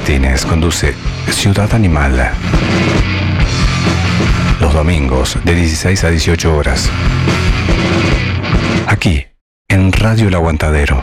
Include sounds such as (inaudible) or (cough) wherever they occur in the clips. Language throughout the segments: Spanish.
Martínez conduce Ciudad Animal. Los domingos de 16 a 18 horas. Aquí, en Radio El Aguantadero.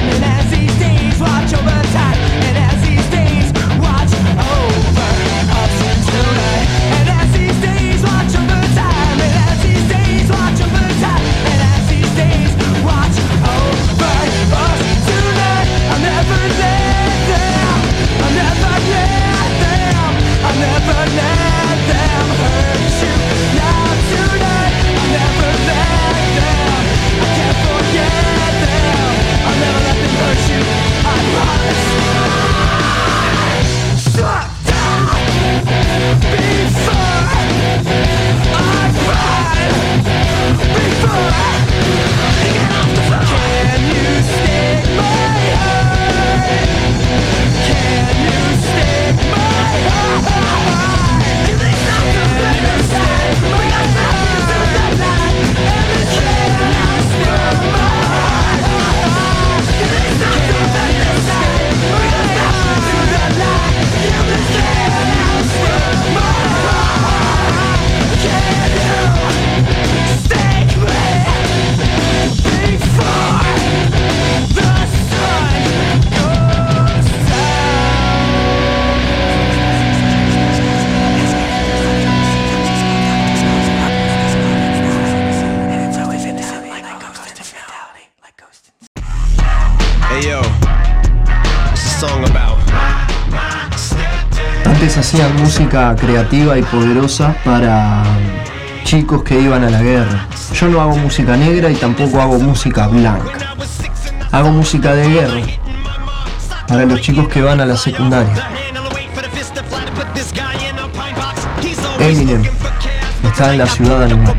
Antes hacían música creativa y poderosa para chicos que iban a la guerra. Yo no hago música negra y tampoco hago música blanca. Hago música de guerra para los chicos que van a la secundaria. Eminem está en la ciudad animal.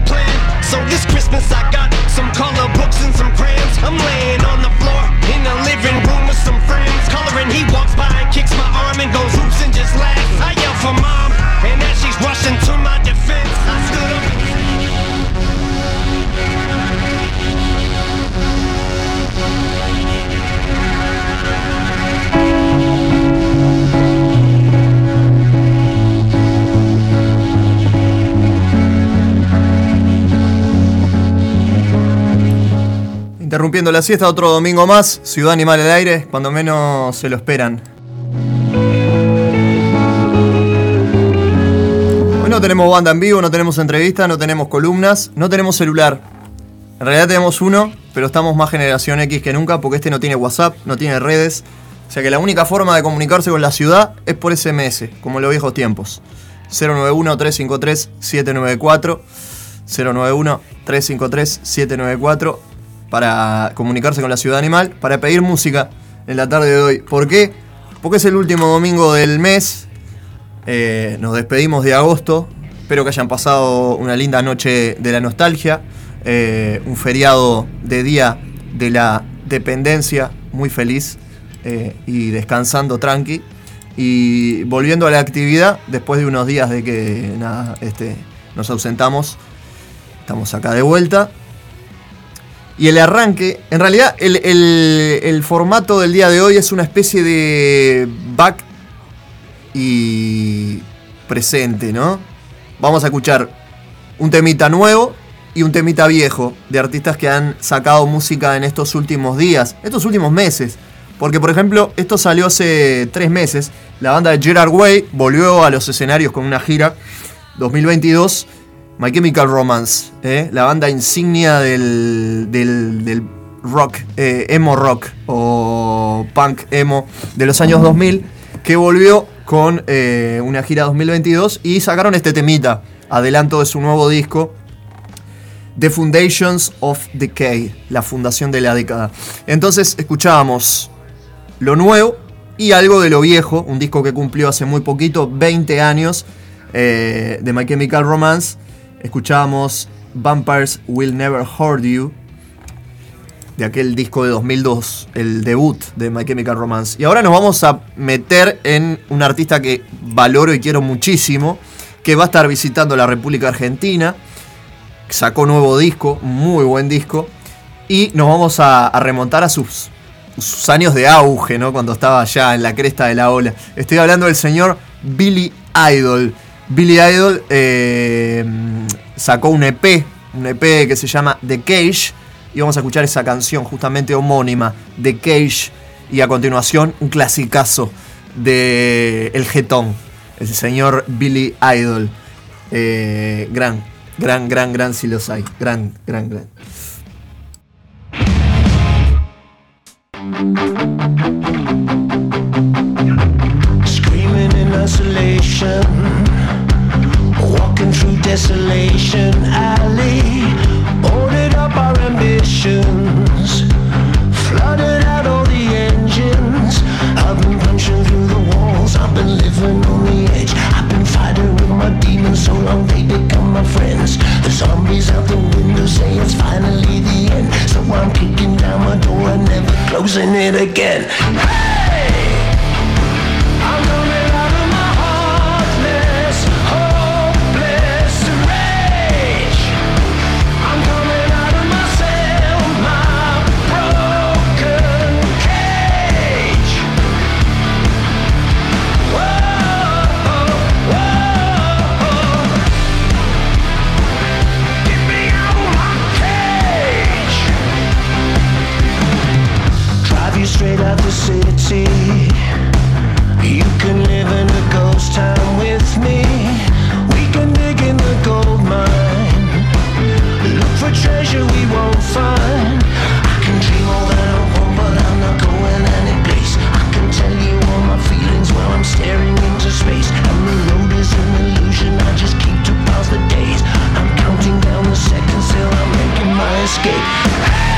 Interrumpiendo la siesta, otro domingo más, Ciudad Animal al aire, cuando menos se lo esperan. Tenemos banda en vivo, no tenemos entrevistas, no tenemos columnas, no tenemos celular. En realidad tenemos uno, pero estamos más generación X que nunca porque este no tiene WhatsApp, no tiene redes. O sea que la única forma de comunicarse con la ciudad es por SMS, como en los viejos tiempos. 091-353-794. 091-353-794 para comunicarse con la ciudad animal, para pedir música en la tarde de hoy. ¿Por qué? Porque es el último domingo del mes. Eh, nos despedimos de agosto. Espero que hayan pasado una linda noche de la nostalgia. Eh, un feriado de día de la dependencia, muy feliz eh, y descansando tranqui. Y volviendo a la actividad, después de unos días de que nada, este, nos ausentamos, estamos acá de vuelta y el arranque, en realidad el, formato del día de hoy es una especie de back y presente, ¿no? Vamos a escuchar un temita nuevo y un temita viejo de artistas que han sacado música en estos últimos días, estos últimos meses. Porque, por ejemplo, esto salió hace tres meses. La banda de Gerard Way volvió a los escenarios con una gira 2022 My Chemical Romance, ¿eh? la banda insignia del, del, rock, eh, emo rock o punk emo de los años 2000, que volvió con eh, una gira 2022 y sacaron este temita, adelanto de su nuevo disco, The Foundations of Decay, la fundación de la década. Entonces escuchábamos lo nuevo y algo de lo viejo, un disco que cumplió hace muy poquito, 20 años, de My Chemical Romance escuchábamos Vampires Will Never Hurt You, de aquel disco de 2002, el debut de My Chemical Romance. Y ahora nos vamos a meter en un artista que valoro y quiero muchísimo, que va a estar visitando la República Argentina, sacó nuevo disco, muy buen disco, y nos vamos a, remontar a sus, años de auge, ¿no? Cuando estaba ya en la cresta de la ola. Estoy hablando del señor Billy Idol. Billy Idol eh, sacó un EP, un EP que se llama The Cage, y vamos a escuchar esa canción justamente homónima, The Cage, y a continuación un clasicazo de El Getón, el señor Billy Idol. Eh, gran, gran, gran, gran si los hay. Gran, gran, gran. Screaming in isolation. Walking through desolation alley, friends. The zombies out the window say it's finally the end. So I'm kicking down my door and never closing it again. Hey! staring into space. And the road is an illusion, I just keep to pass the days. I'm counting down the seconds till I'm making my escape.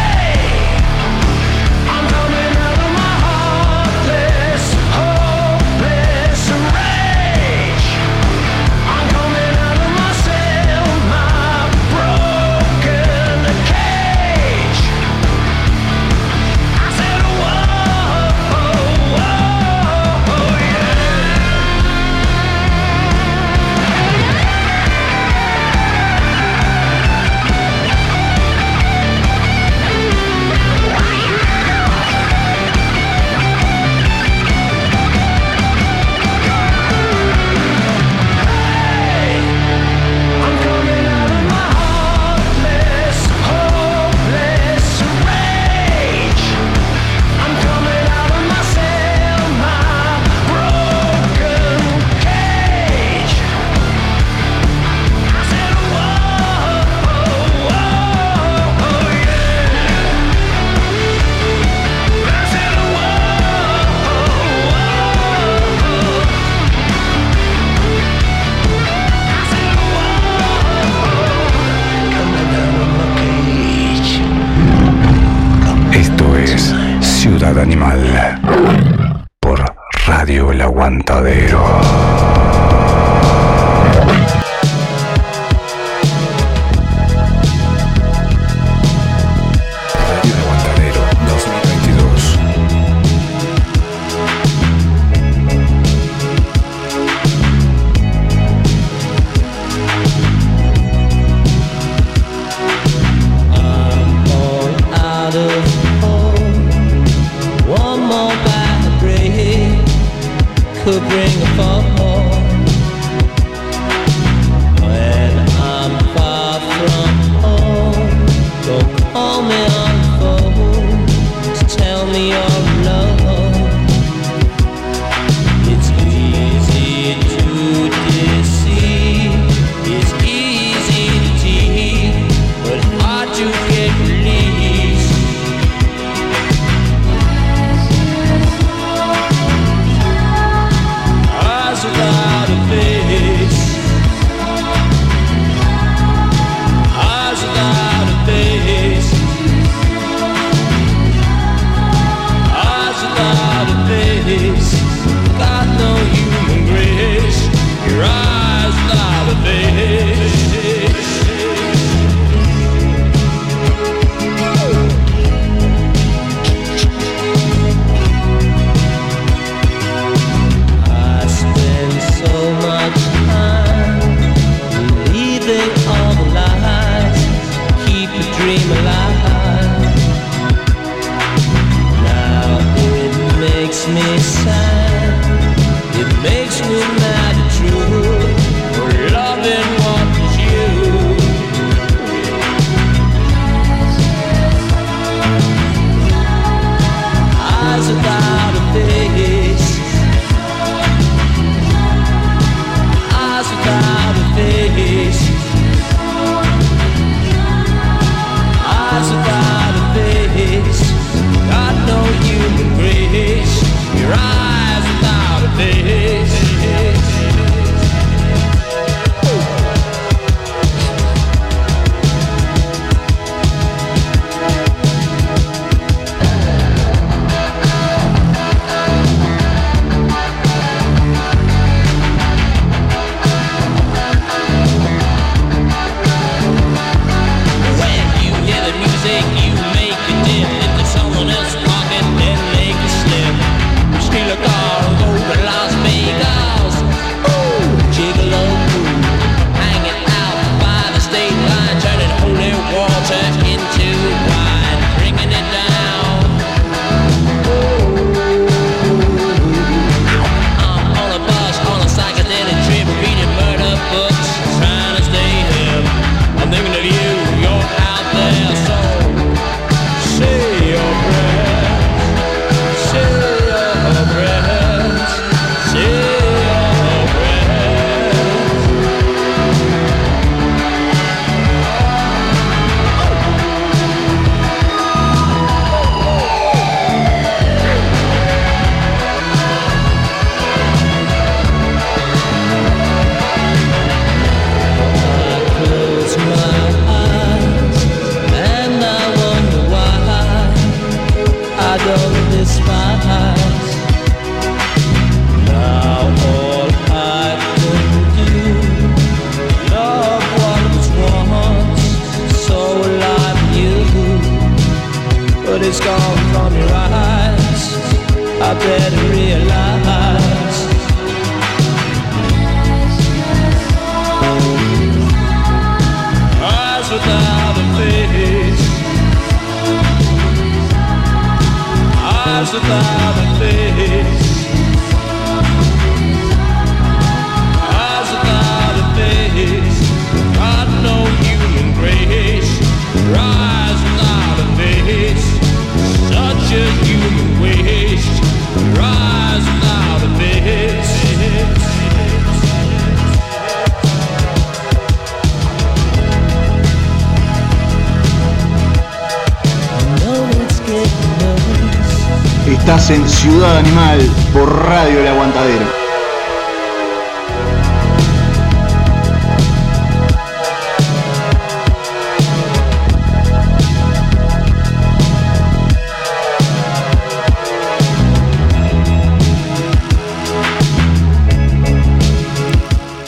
En Ciudad Animal por Radio El Aguantadero.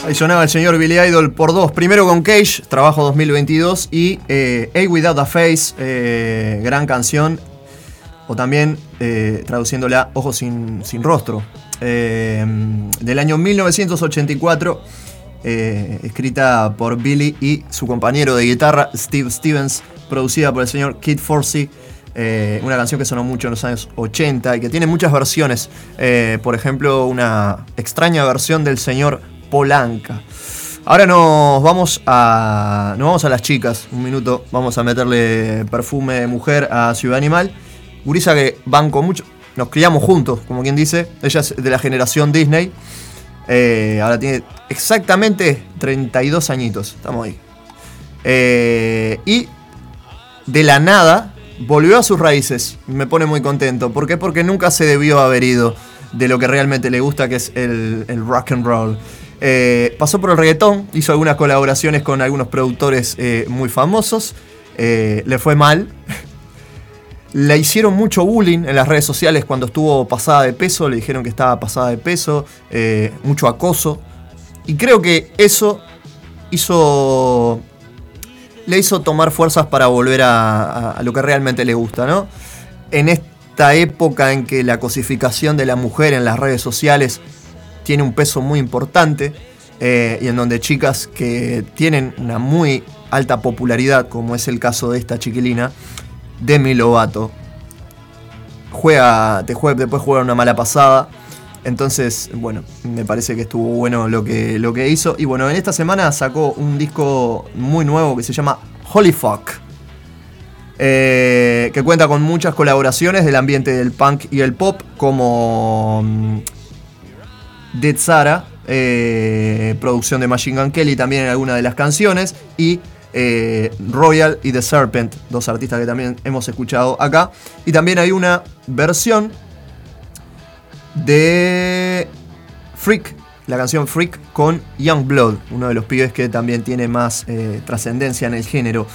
Ahí sonaba el señor Billy Idol por dos. Primero con Cage, trabajo 2022, y eh, A Without a Face, eh, gran canción. O también eh, traduciéndola, Ojos sin, sin rostro. eh, del año 1984, eh, escrita por Billy y su compañero de guitarra, Steve Stevens, producida por el señor Kid Forsey. Eh, una canción que sonó mucho en los años 80 y que tiene muchas versiones. Por ejemplo, una extraña versión del señor Polanca. Ahora nos vamos a. Nos vamos a las chicas. Un minuto. Vamos a meterle perfume mujer a Ciudad Animal. Gurisa que banco mucho. Nos criamos juntos, como quien dice. Ella es de la generación Disney. Eh, ahora tiene exactamente 32 añitos. Estamos ahí. Eh, y de la nada volvió a sus raíces. Me pone muy contento. ¿Por qué? Porque nunca se debió haber ido de lo que realmente le gusta, que es el, rock and roll. Eh, pasó por el reggaetón, hizo algunas colaboraciones con algunos productores muy famosos. Le fue mal. (laughs) Le hicieron mucho bullying en las redes sociales cuando estuvo pasada de peso. Le dijeron que estaba pasada de peso. eh, mucho acoso. Y creo que eso hizo le hizo tomar fuerzas para volver a lo que realmente le gusta, ¿no? En esta época en que la cosificación de la mujer en las redes sociales tiene un peso muy importante eh, y en donde chicas que tienen una muy alta popularidad, como es el caso de esta chiquilina, Demi Lovato, juega, te juega, después juega una mala pasada. Entonces, bueno, me parece que estuvo bueno lo que, lo que hizo. Y bueno, en esta semana sacó un disco muy nuevo que se llama Holy Fuck. eh, que cuenta con muchas colaboraciones del ambiente del punk y el pop, como mm, Dead Sara, eh, producción de Machine Gun Kelly también en alguna de las canciones, y eh, Royal y The Serpent, dos artistas que también hemos escuchado acá. Y también hay una versión de Freak, la canción Freak con Young Blood, uno de los pibes que también tiene más eh, trascendencia en el género.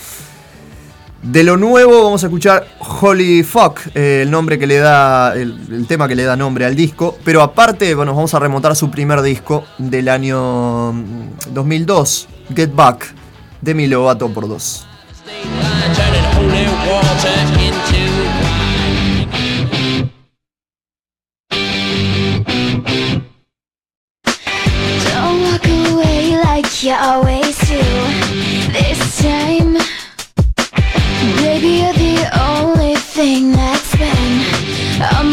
De lo nuevo vamos a escuchar Holy Fuck, eh, el nombre que le da, el, tema que le da nombre al disco. Pero aparte, bueno, vamos a remontar a su primer disco del año mm, 2002, Get Back, Demi Lovato por dos. You always do. This time, baby, you're the only thing that's been on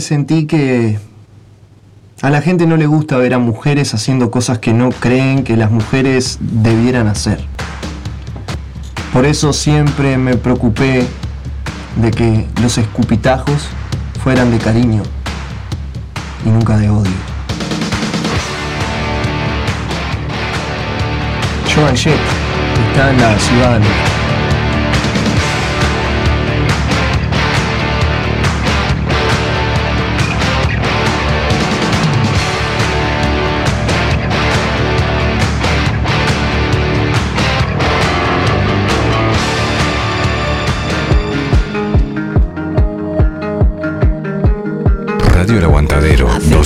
sentí que a la gente no le gusta ver a mujeres haciendo cosas que no creen que las mujeres debieran hacer. Por eso siempre me preocupé de que los escupitajos fueran de cariño y nunca de odio. Joan Jett está en la ciudad de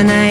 tonight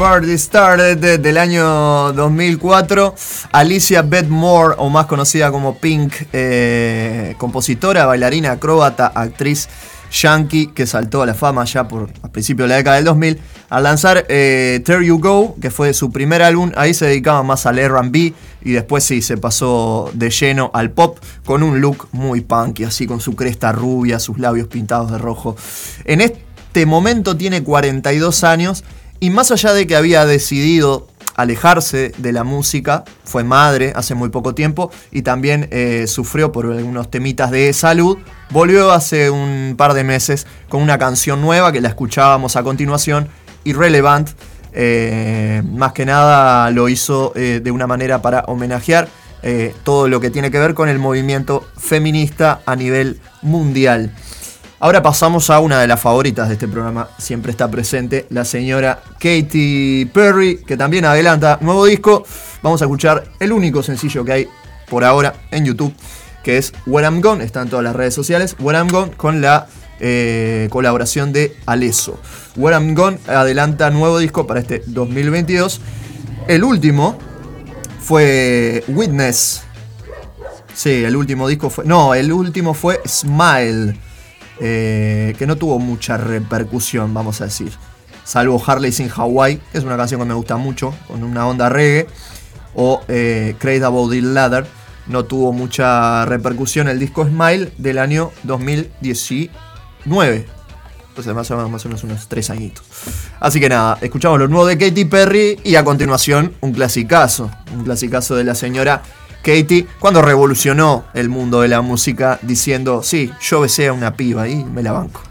Party Started de- del año 2004. Alicia Beth Moore, o más conocida como Pink, eh, compositora, bailarina, acróbata, actriz yankee que saltó a la fama ya por a principios de la década del 2000 al lanzar eh, There You Go, que fue su primer álbum. Ahí se dedicaba más al RB y después sí se pasó de lleno al pop con un look muy punky, así con su cresta rubia, sus labios pintados de rojo. En este momento tiene 42 años y más allá de que había decidido alejarse de la música, fue madre hace muy poco tiempo y también eh, sufrió por algunos temitas de salud, volvió hace un par de meses con una canción nueva que la escuchábamos a continuación, Irrelevant, eh, más que nada lo hizo eh, de una manera para homenajear todo lo que tiene que ver con el movimiento feminista a nivel mundial. Ahora pasamos a una de las favoritas de este programa, siempre está presente la señora Katy Perry, que también adelanta nuevo disco. Vamos a escuchar el único sencillo que hay por ahora en YouTube, que es Where I'm Gone, está en todas las redes sociales, Where I'm Gone con la eh, colaboración de Alesso. Where I'm Gone adelanta nuevo disco para este 2022. El último fue Witness. Sí, el último disco fue... No, el último fue Smile eh, que no tuvo mucha repercusión, vamos a decir. Salvo Harley's in Hawaii, que es una canción que me gusta mucho, con una onda reggae. O eh, Crazy About the Ladder, no tuvo mucha repercusión el disco Smile del año 2019. Entonces más o menos, más o menos unos tres añitos. Así que nada, escuchamos lo nuevo de Katy Perry y a continuación un clasicazo. Un clasicazo de la señora Katy cuando revolucionó el mundo de la música diciendo, sí, yo besé a una piba y me la banco.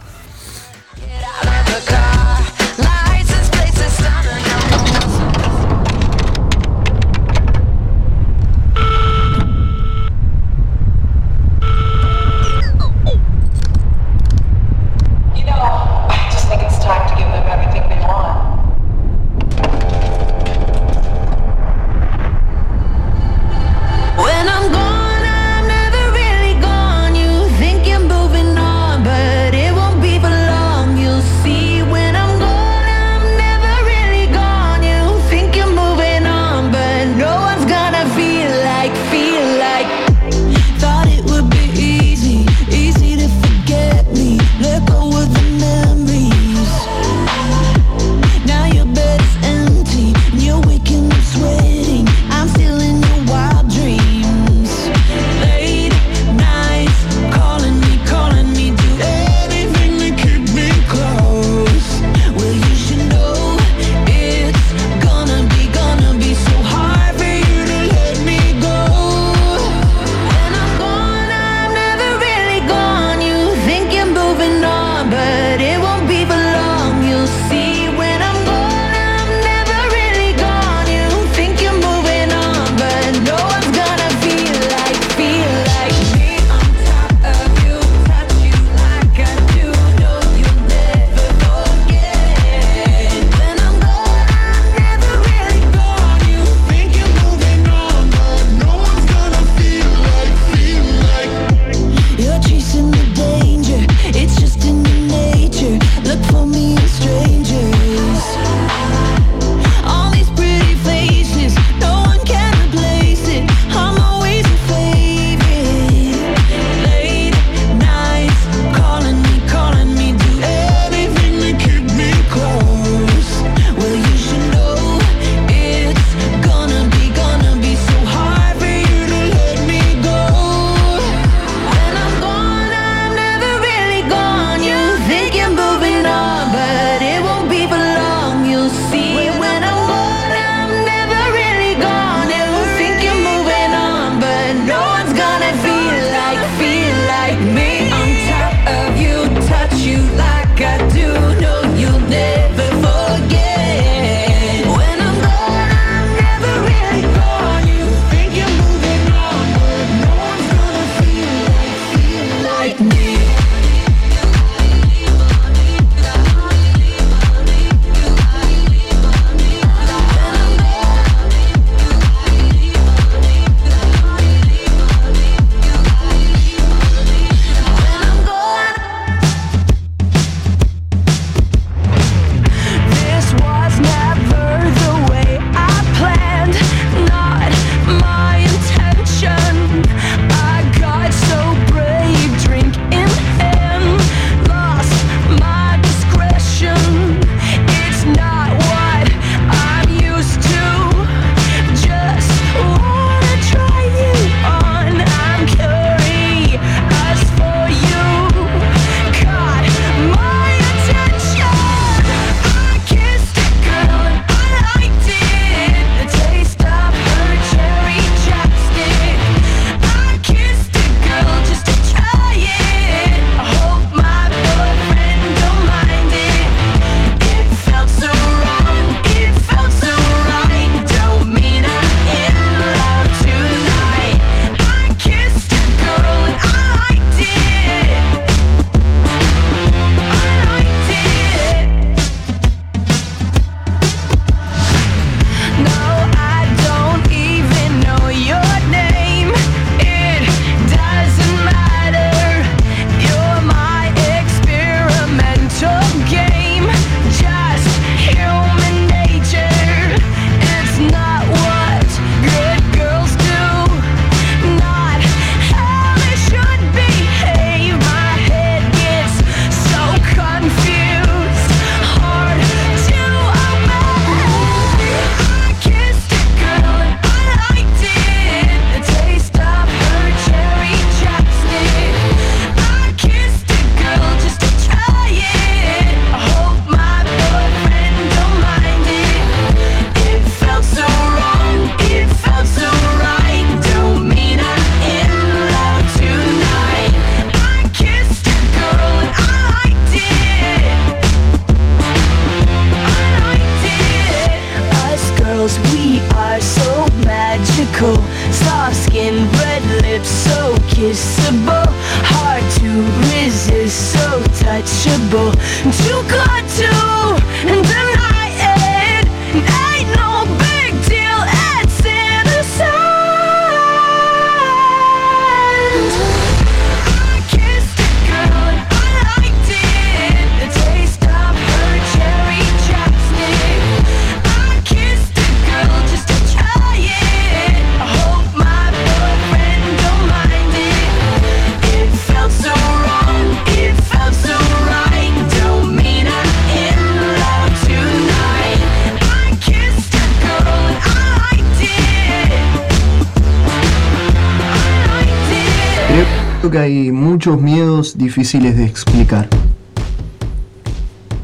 que hay muchos miedos difíciles de explicar.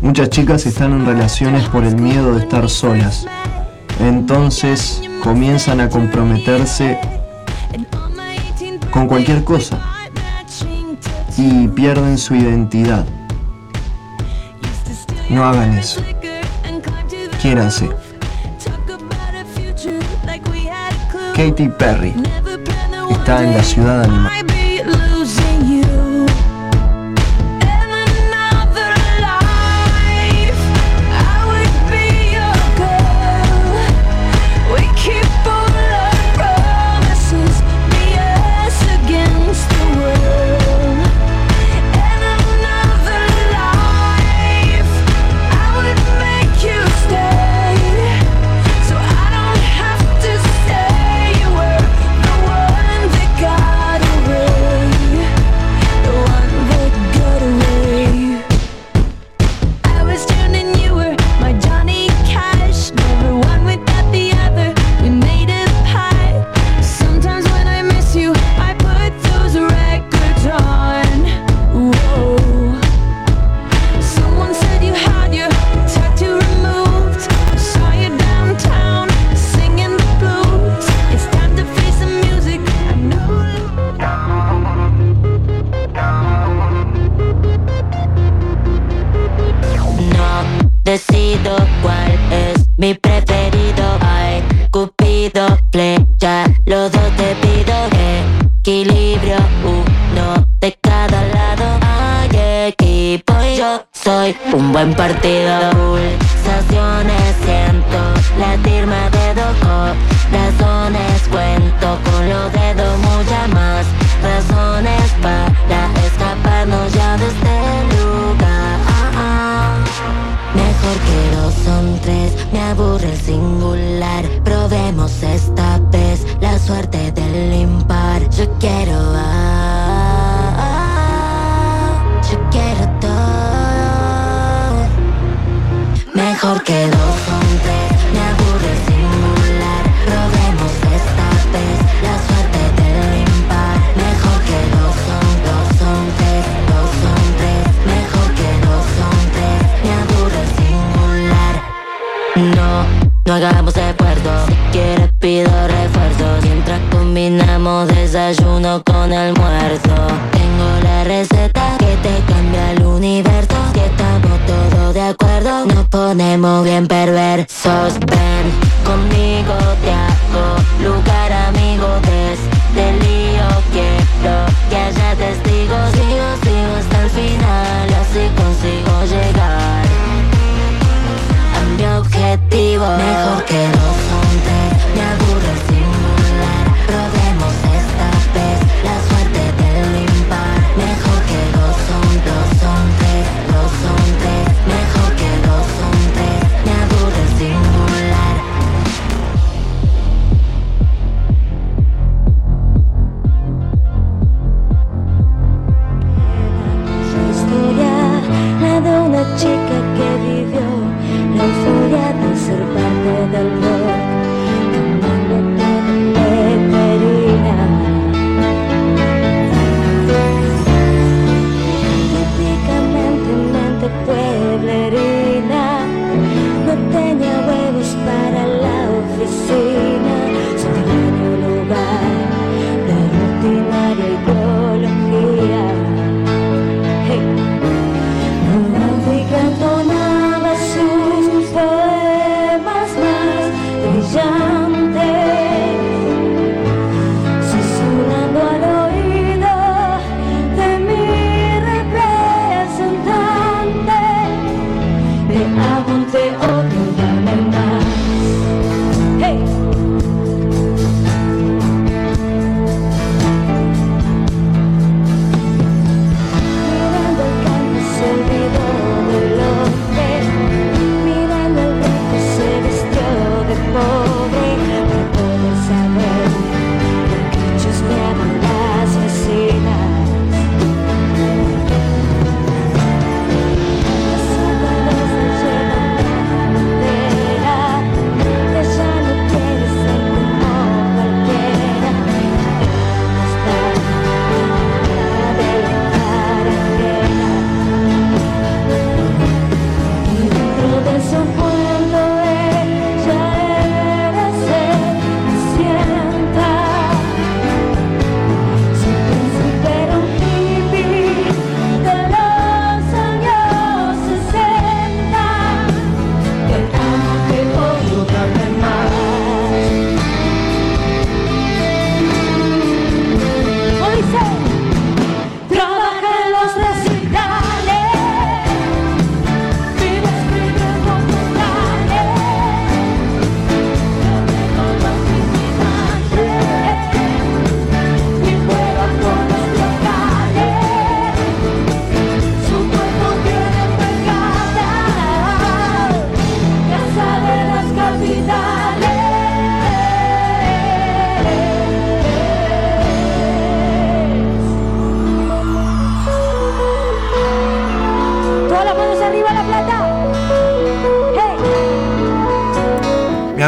Muchas chicas están en relaciones por el miedo de estar solas. Entonces comienzan a comprometerse con cualquier cosa y pierden su identidad. No hagan eso. Quiéranse. Katy Perry está en la ciudad animal.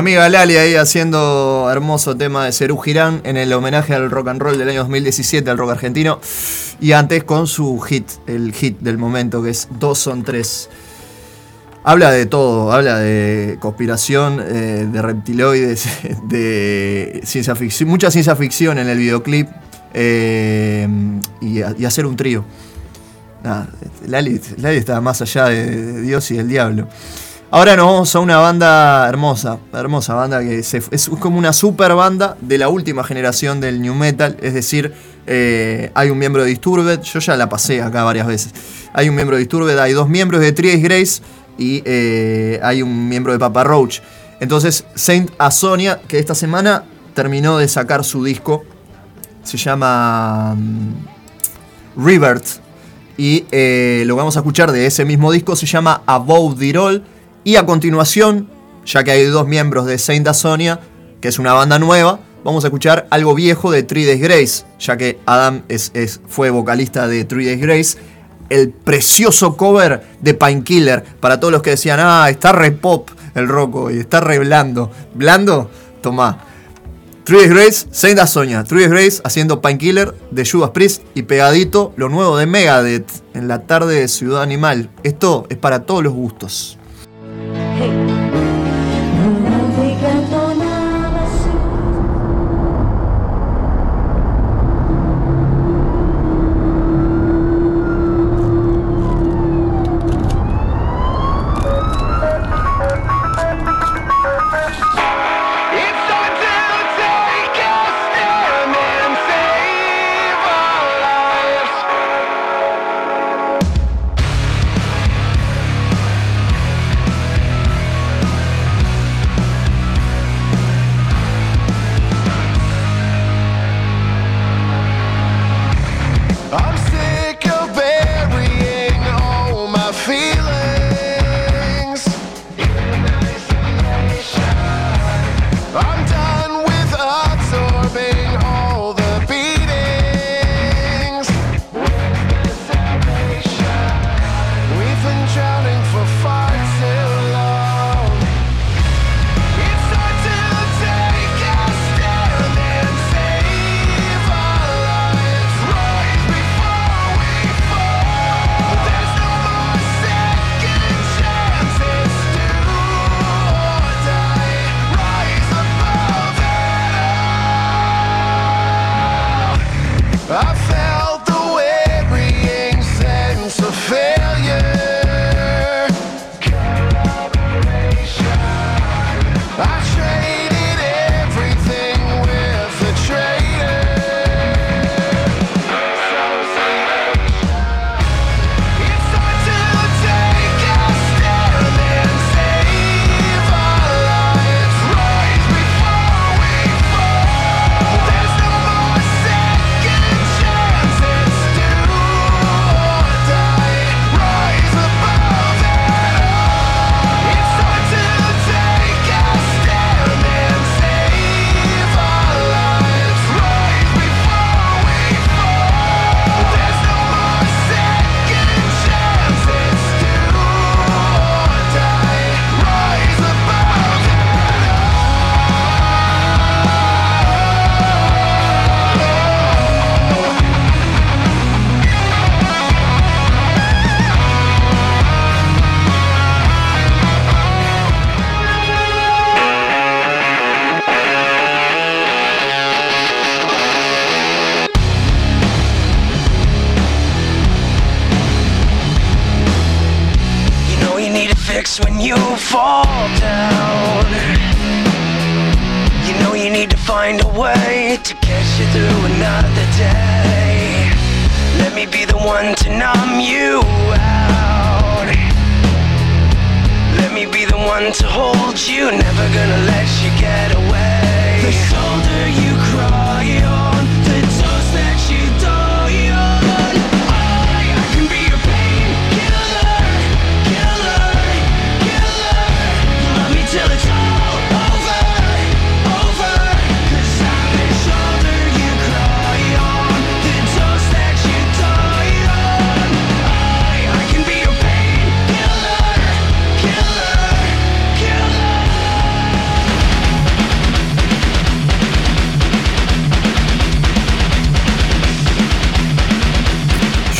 Amiga Lali ahí haciendo hermoso tema de Cerú Girán en el homenaje al rock and roll del año 2017, al rock argentino. Y antes con su hit, el hit del momento, que es Dos son tres. Habla de todo, habla de conspiración, eh, de reptiloides, (laughs) de ciencia mucha ciencia ficción en el videoclip eh, y, hacer un trío. Nada, Lali, Lali está más allá de Dios y del diablo. Ahora nos vamos a una banda hermosa, hermosa banda que es como una super banda de la última generación del New Metal, es decir, eh, hay un miembro de Disturbed, yo ya la pasé acá varias veces, hay un miembro de Disturbed, hay dos miembros de Days Grace y eh, hay un miembro de Papa Roach. Entonces, Saint Asonia, que esta semana terminó de sacar su disco, se llama Revert, y eh, lo vamos a escuchar de ese mismo disco se llama Above the All. Y a continuación, ya que hay dos miembros de Saint Asonia, que es una banda nueva, vamos a escuchar algo viejo de Three Days Grace, ya que Adam es, fue vocalista de Three Days Grace. El precioso cover de Painkiller, para todos los que decían, ah, está re pop el rock y está re blando. ¿Blando? Tomá. Three Days Grace, Saint Asonia. Three Days Grace haciendo Painkiller de Judas Priest y pegadito lo nuevo de Megadeth en la tarde de Ciudad Animal. Esto es para todos los gustos. Fix when you fall down. You know you need to find a way to get you through another day. Let me be the one to numb you out. Let me be the one to hold you, never gonna let you get away. The shoulder you cry on, the toast that you die on.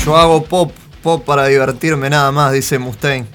Yo hago pop, pop para divertirme nada más, dice Mustaine.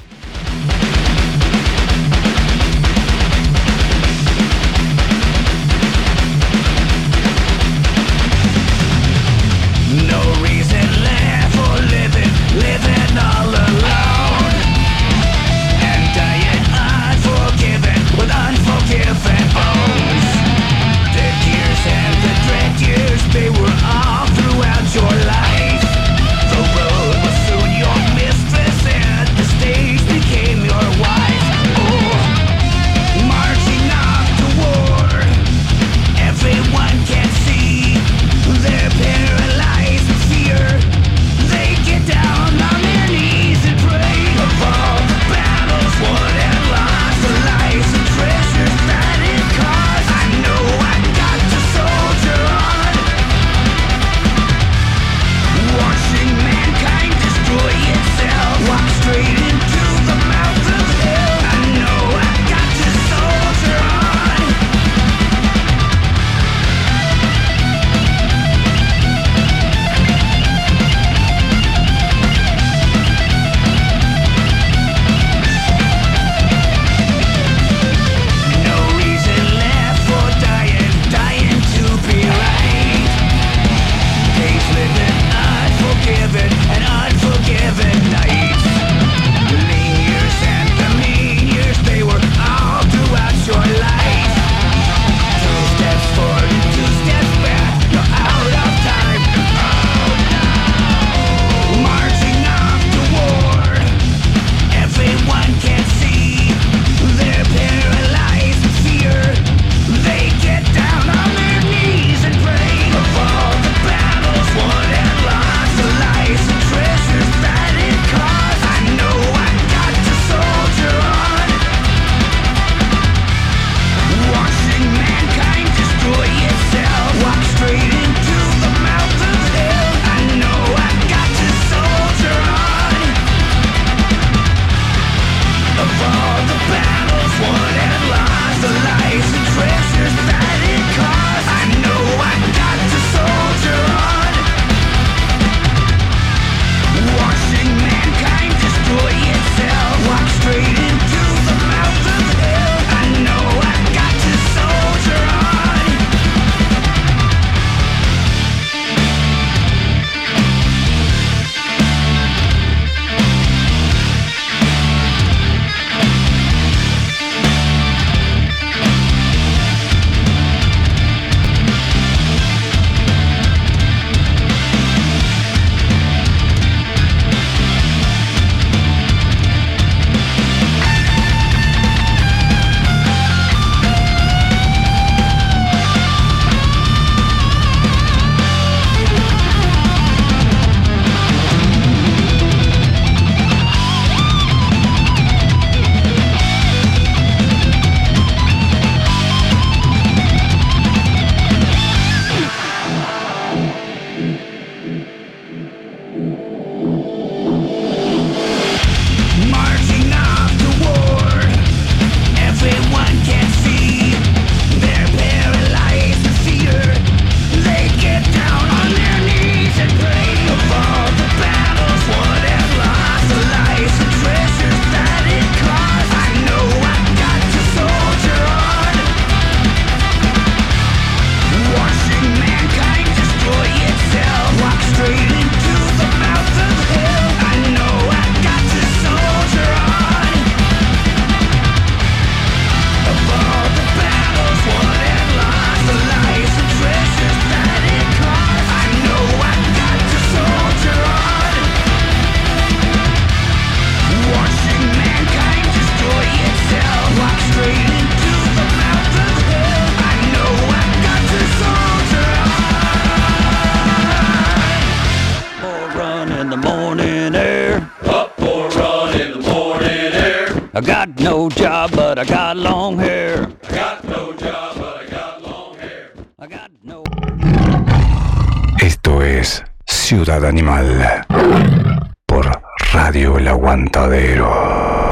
Up for a run in the morning air. I got no job, but I got long hair. I got no job, but I got long hair. I got no. Esto es Ciudad Animal por Radio El Aguantadero.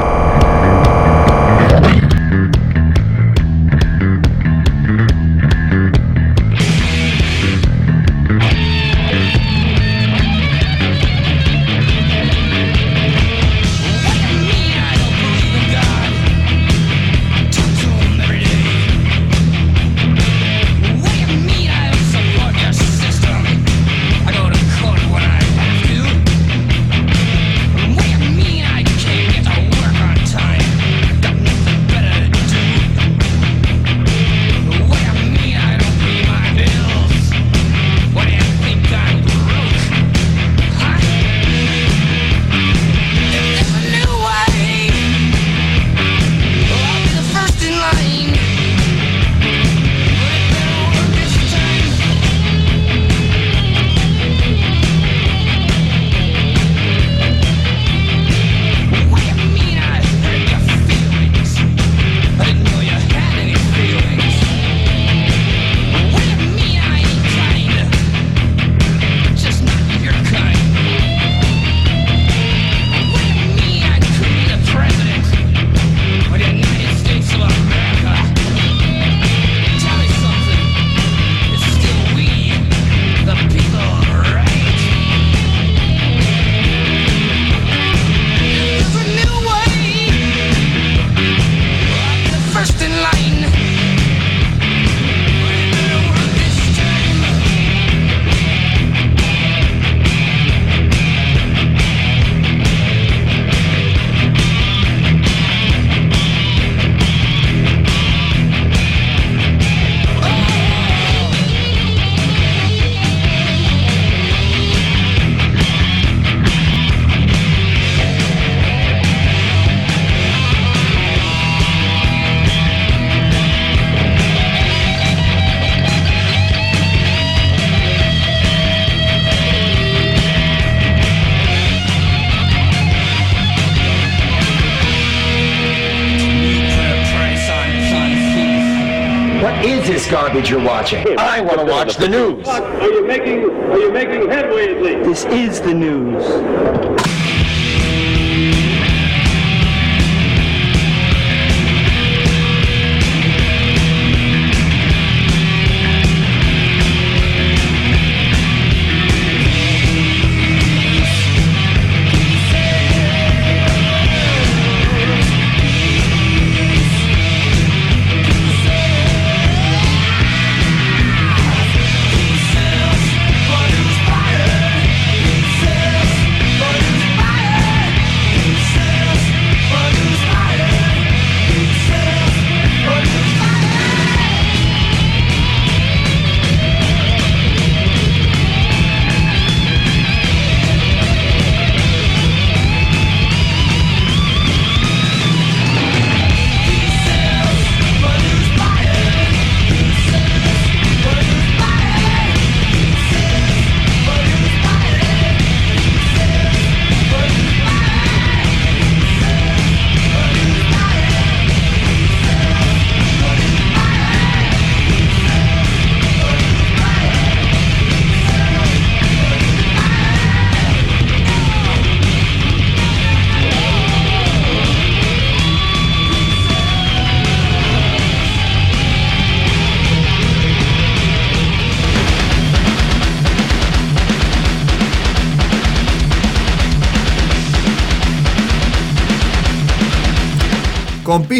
The news.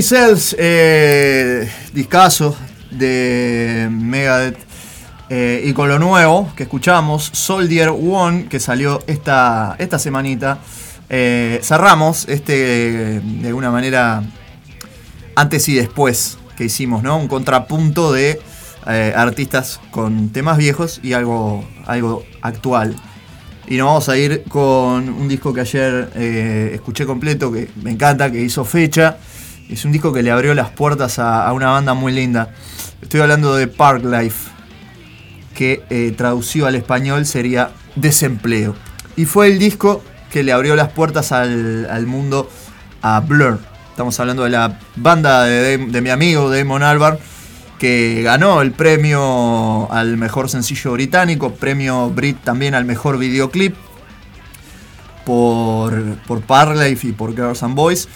Pixels, eh, de Megadeth. eh, y con lo nuevo que escuchamos, Soldier One, que salió esta, esta semanita. eh, cerramos este, de alguna manera, antes y después que hicimos, ¿no? Un contrapunto de artistas con temas viejos y algo, algo actual. Y nos vamos a ir con un disco que ayer escuché completo, que me encanta, que hizo fecha. Es un disco que le abrió las puertas a, una banda muy linda. Estoy hablando de Park Life, que eh, traducido al español sería Desempleo. Y fue el disco que le abrió las puertas al, mundo a Blur. Estamos hablando de la banda de, mi amigo Damon Albarn, que ganó el premio al mejor sencillo británico, premio Brit también al mejor videoclip por, por y por Girls and Boys,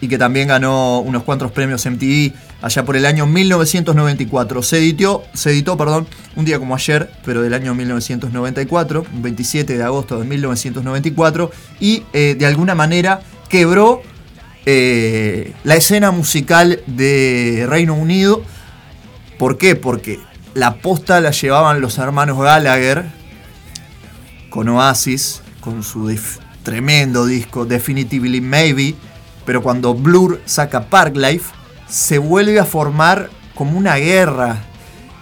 y que también ganó unos cuantos premios MTV allá por el año 1994. Se editó, se editó perdón, un día como ayer, pero del año 1994, 27 de agosto de 1994, y eh, de alguna manera quebró eh, la escena musical de Reino Unido. ¿Por qué? Porque la posta la llevaban los hermanos Gallagher con Oasis, con su tremendo disco Definitively Maybe, pero cuando Blur saca Parklife, se vuelve a formar como una guerra,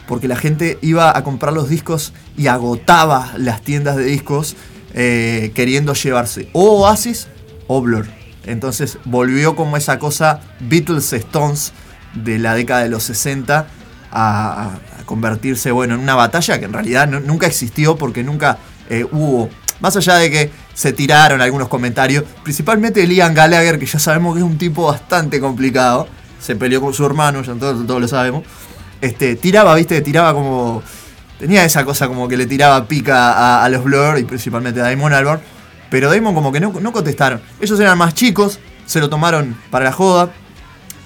porque la gente iba a comprar los discos y agotaba las tiendas de discos eh, queriendo llevarse o Oasis o Blur. Entonces volvió como esa cosa Beatles Stones de la década de los 60 a, convertirse bueno, en una batalla que en realidad nunca existió porque nunca eh, hubo. Más allá de que se tiraron algunos comentarios, principalmente de Liam Gallagher, que ya sabemos que es un tipo bastante complicado, se peleó con su hermano, ya todos, todos lo sabemos. Este, tiraba, viste, tiraba como. Tenía esa cosa como que le tiraba pica a, a los Blur y principalmente a Damon Albarn. Pero Damon como que no, no contestaron. Ellos eran más chicos, se lo tomaron para la joda.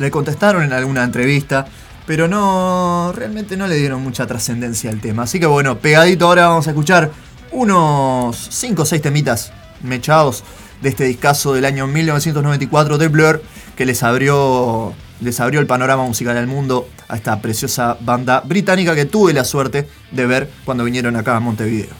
Le contestaron en alguna entrevista. Pero no. Realmente no le dieron mucha trascendencia al tema. Así que bueno, pegadito ahora vamos a escuchar unos 5 o 6 temitas mechados de este discazo del año 1994 de Blur que les abrió, les abrió el panorama musical al mundo a esta preciosa banda británica que tuve la suerte de ver cuando vinieron acá a Montevideo.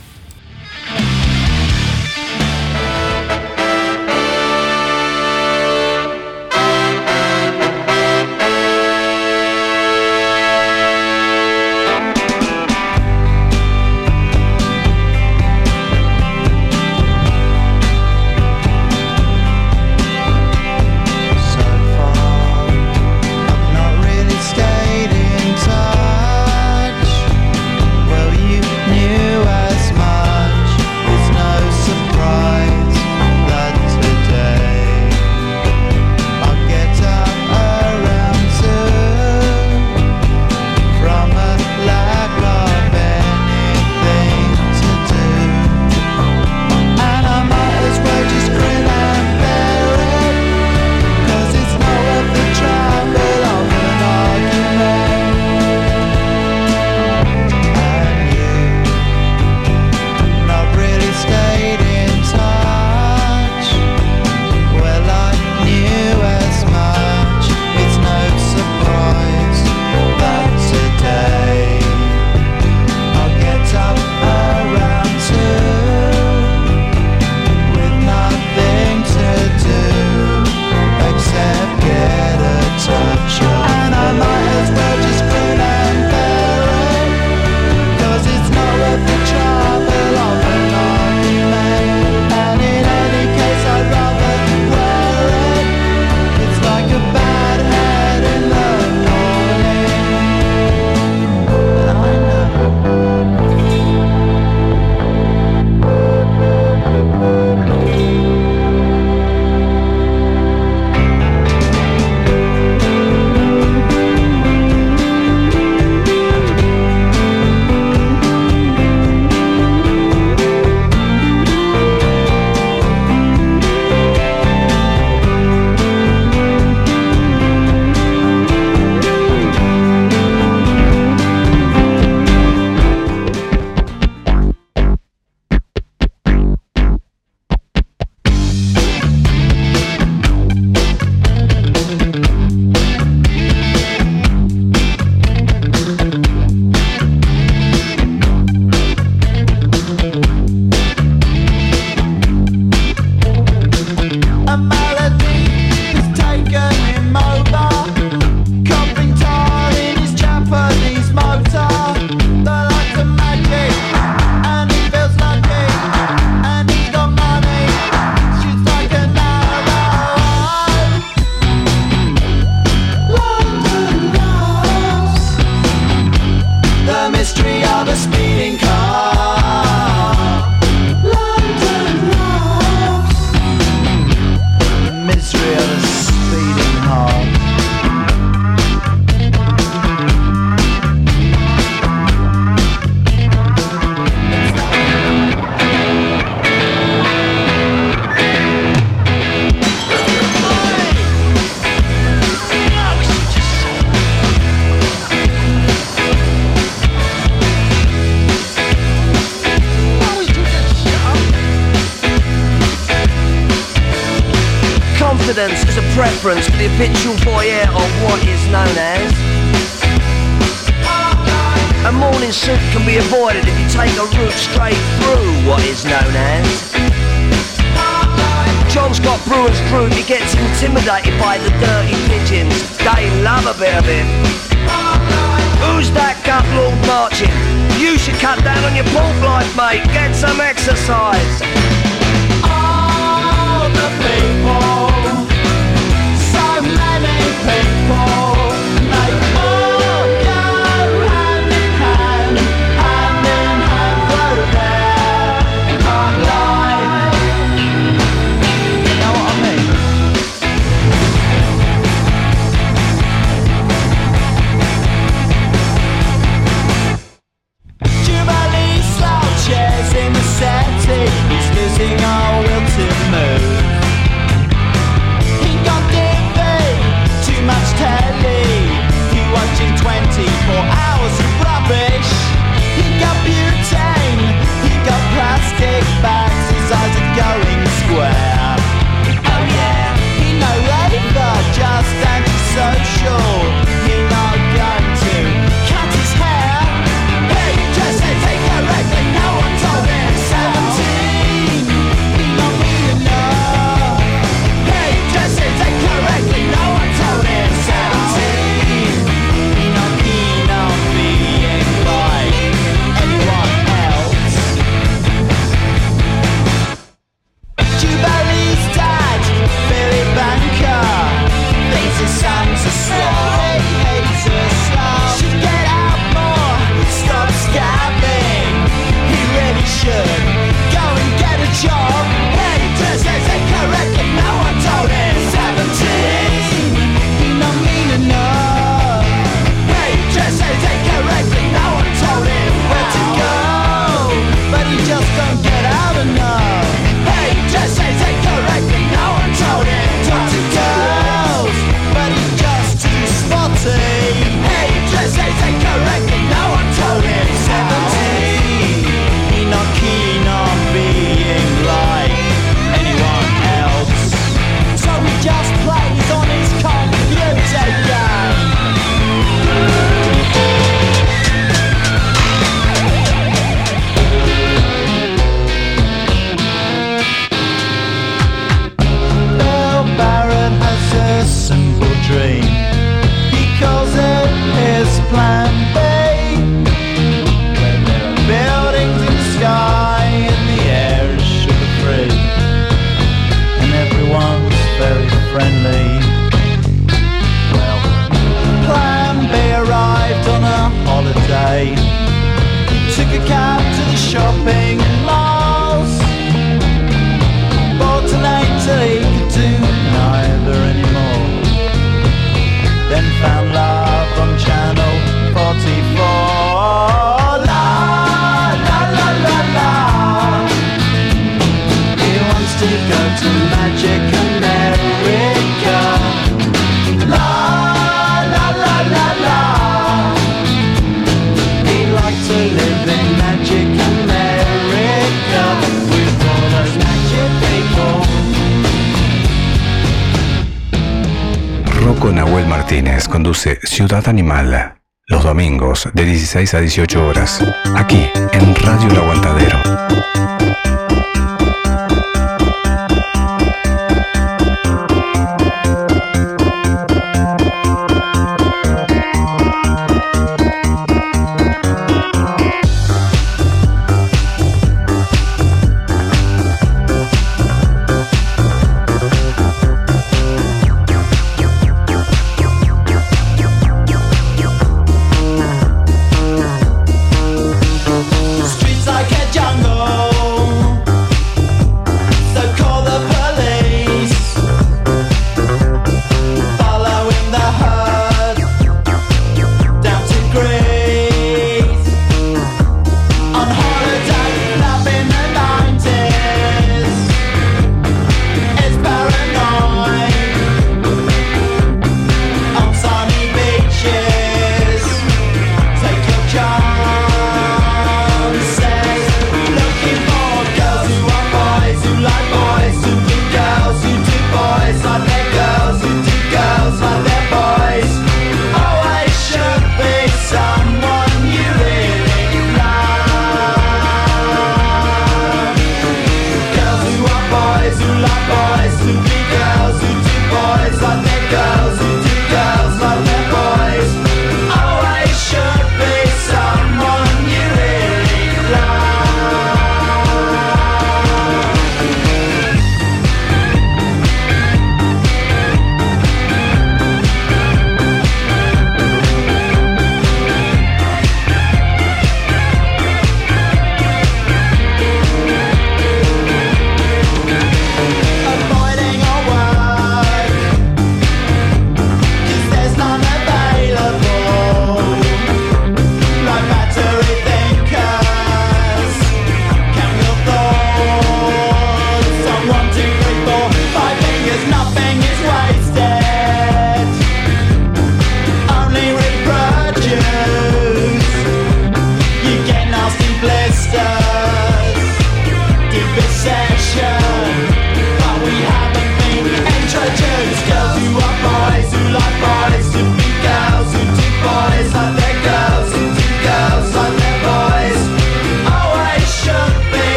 Conduce Ciudad Animal los domingos de 16 a 18 horas, aquí en Radio El Aguantadero.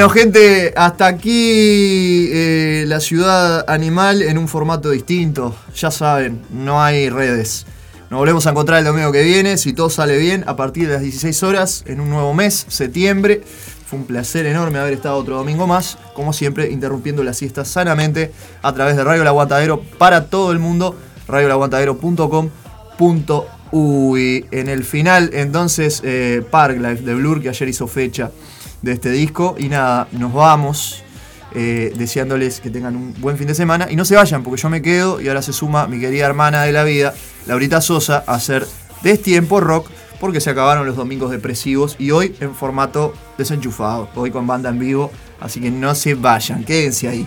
Bueno, gente, hasta aquí eh, la ciudad animal en un formato distinto. Ya saben, no hay redes. Nos volvemos a encontrar el domingo que viene, si todo sale bien, a partir de las 16 horas, en un nuevo mes, septiembre. Fue un placer enorme haber estado otro domingo más, como siempre, interrumpiendo la siesta sanamente a través de Radio El Aguantadero para todo el mundo, radiolaguantadero.com.uy. En el final, entonces, eh, Parklife de Blur, que ayer hizo fecha de este disco. Y nada, nos vamos. eh, deseándoles que tengan un buen fin de semana. Y no se vayan, porque yo me quedo y ahora se suma mi querida hermana de la vida, Laurita Sosa, a hacer Destiempo Rock, porque se acabaron los domingos depresivos y hoy en formato desenchufado, hoy con banda en vivo. Así que no se vayan, quédense ahí.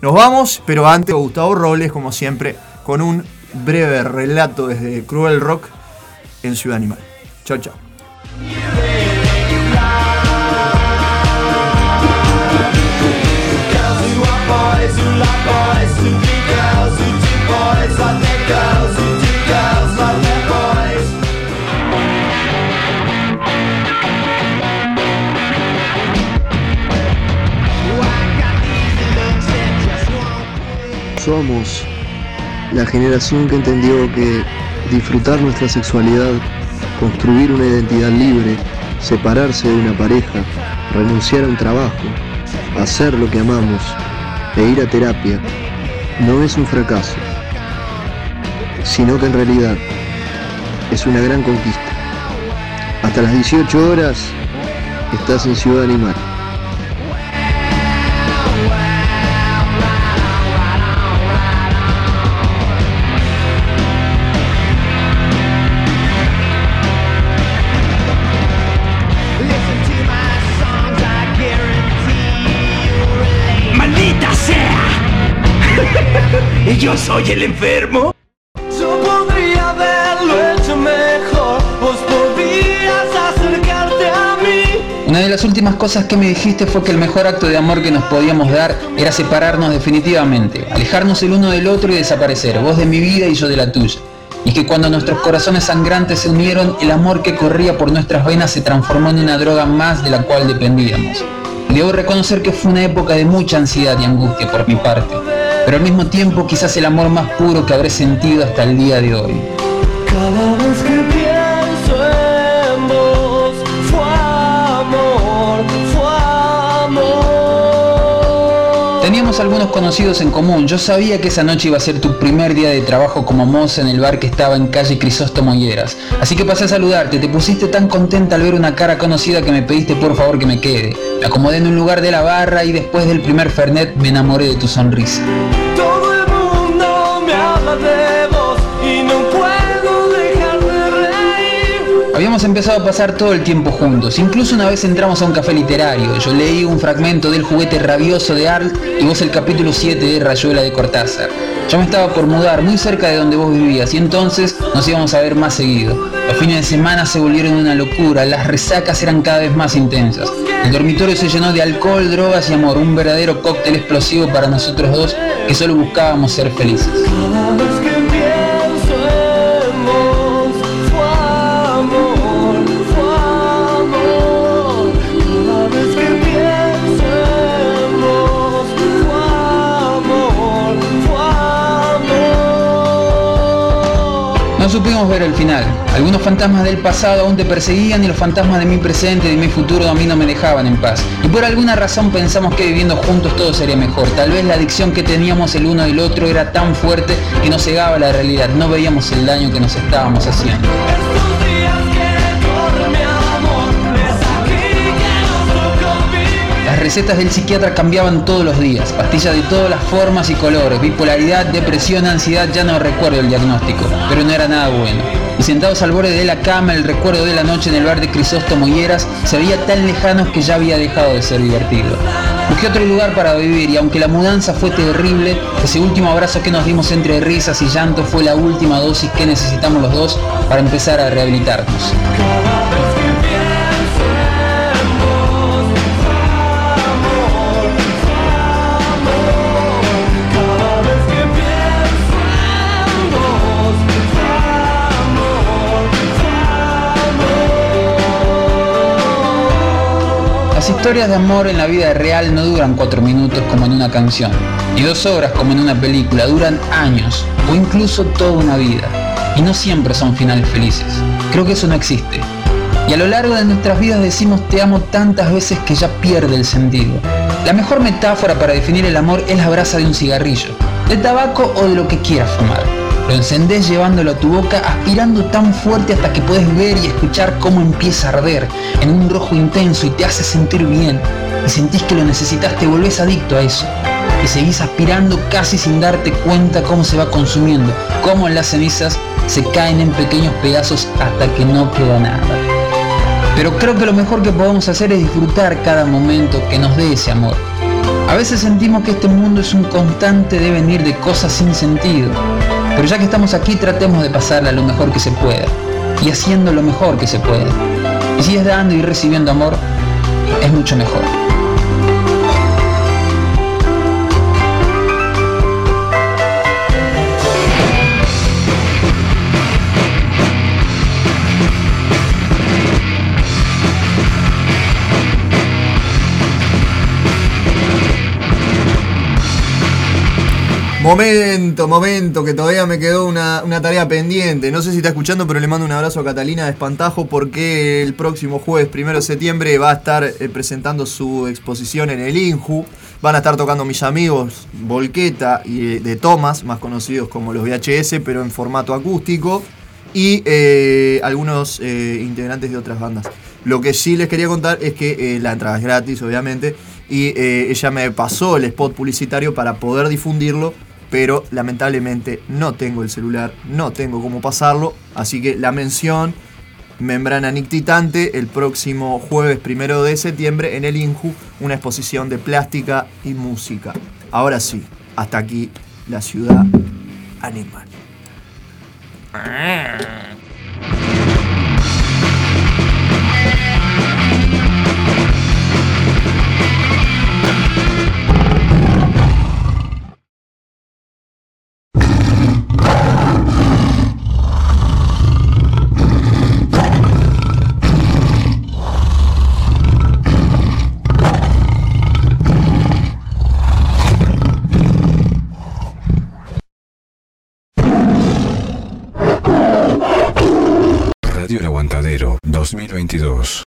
Nos vamos, pero antes Gustavo Robles, como siempre, con un breve relato desde Cruel Rock en Ciudad Animal. Chao, chao. Somos la generación que entendió que disfrutar nuestra sexualidad, construir una identidad libre, separarse de una pareja, renunciar a un trabajo, hacer lo que amamos e ir a terapia no es un fracaso, sino que en realidad es una gran conquista. Hasta las 18 horas estás en Ciudad Animal. ¡Maldita sea! (laughs) ¿Y yo soy el enfermo? Últimas cosas que me dijiste fue que el mejor acto de amor que nos podíamos dar era separarnos definitivamente, alejarnos el uno del otro y desaparecer, vos de mi vida y yo de la tuya. Y que cuando nuestros corazones sangrantes se unieron, el amor que corría por nuestras venas se transformó en una droga más de la cual dependíamos. Debo reconocer que fue una época de mucha ansiedad y angustia por mi parte, pero al mismo tiempo quizás el amor más puro que habré sentido hasta el día de hoy. Teníamos algunos conocidos en común. Yo sabía que esa noche iba a ser tu primer día de trabajo como moza en el bar que estaba en calle Crisóstomo Hieras. Así que pasé a saludarte. Te pusiste tan contenta al ver una cara conocida que me pediste por favor que me quede. Me acomodé en un lugar de la barra y después del primer Fernet me enamoré de tu sonrisa. Habíamos empezado a pasar todo el tiempo juntos. Incluso una vez entramos a un café literario. Yo leí un fragmento del juguete rabioso de Art y vos el capítulo 7 de Rayuela de Cortázar. Yo me estaba por mudar muy cerca de donde vos vivías y entonces nos íbamos a ver más seguido. Los fines de semana se volvieron una locura, las resacas eran cada vez más intensas. El dormitorio se llenó de alcohol, drogas y amor, un verdadero cóctel explosivo para nosotros dos que solo buscábamos ser felices. No supimos ver el final. Algunos fantasmas del pasado aún te perseguían y los fantasmas de mi presente y de mi futuro a mí no me dejaban en paz. Y por alguna razón pensamos que viviendo juntos todo sería mejor. Tal vez la adicción que teníamos el uno del otro era tan fuerte que nos cegaba la realidad. No veíamos el daño que nos estábamos haciendo. Recetas del psiquiatra cambiaban todos los días, pastillas de todas las formas y colores, bipolaridad, depresión, ansiedad, ya no recuerdo el diagnóstico, pero no era nada bueno. Y sentados al borde de la cama, el recuerdo de la noche en el bar de Crisóstomo y Eras se veía tan lejanos que ya había dejado de ser divertido. Busqué otro lugar para vivir y aunque la mudanza fue terrible, ese último abrazo que nos dimos entre risas y llanto fue la última dosis que necesitamos los dos para empezar a rehabilitarnos. Historias de amor en la vida real no duran cuatro minutos como en una canción, ni dos horas como en una película, duran años o incluso toda una vida. Y no siempre son finales felices. Creo que eso no existe. Y a lo largo de nuestras vidas decimos te amo tantas veces que ya pierde el sentido. La mejor metáfora para definir el amor es la brasa de un cigarrillo, de tabaco o de lo que quieras fumar. Lo encendés llevándolo a tu boca, aspirando tan fuerte hasta que puedes ver y escuchar cómo empieza a arder en un rojo intenso y te hace sentir bien. Y sentís que lo necesitas, te volvés adicto a eso. Y seguís aspirando casi sin darte cuenta cómo se va consumiendo, cómo las cenizas se caen en pequeños pedazos hasta que no queda nada. Pero creo que lo mejor que podemos hacer es disfrutar cada momento que nos dé ese amor. A veces sentimos que este mundo es un constante devenir de cosas sin sentido. Pero ya que estamos aquí tratemos de pasarla lo mejor que se pueda. Y haciendo lo mejor que se pueda. Y si es dando y recibiendo amor, es mucho mejor. Momento, momento, que todavía me quedó una, una tarea pendiente. No sé si está escuchando, pero le mando un abrazo a Catalina de Espantajo porque el próximo jueves, primero de septiembre, va a estar eh, presentando su exposición en el INJU. Van a estar tocando mis amigos Volqueta y eh, de Thomas, más conocidos como los VHS, pero en formato acústico. Y eh, algunos integrantes de otras bandas. Lo que sí les quería contar es que la entrada es gratis, obviamente. Y ella me pasó el spot publicitario para poder difundirlo pero lamentablemente no tengo el celular, no tengo cómo pasarlo, así que la mención membrana nictitante el próximo jueves primero de septiembre en el INJU, una exposición de plástica y música. Ahora sí, hasta aquí la ciudad animal. 2022.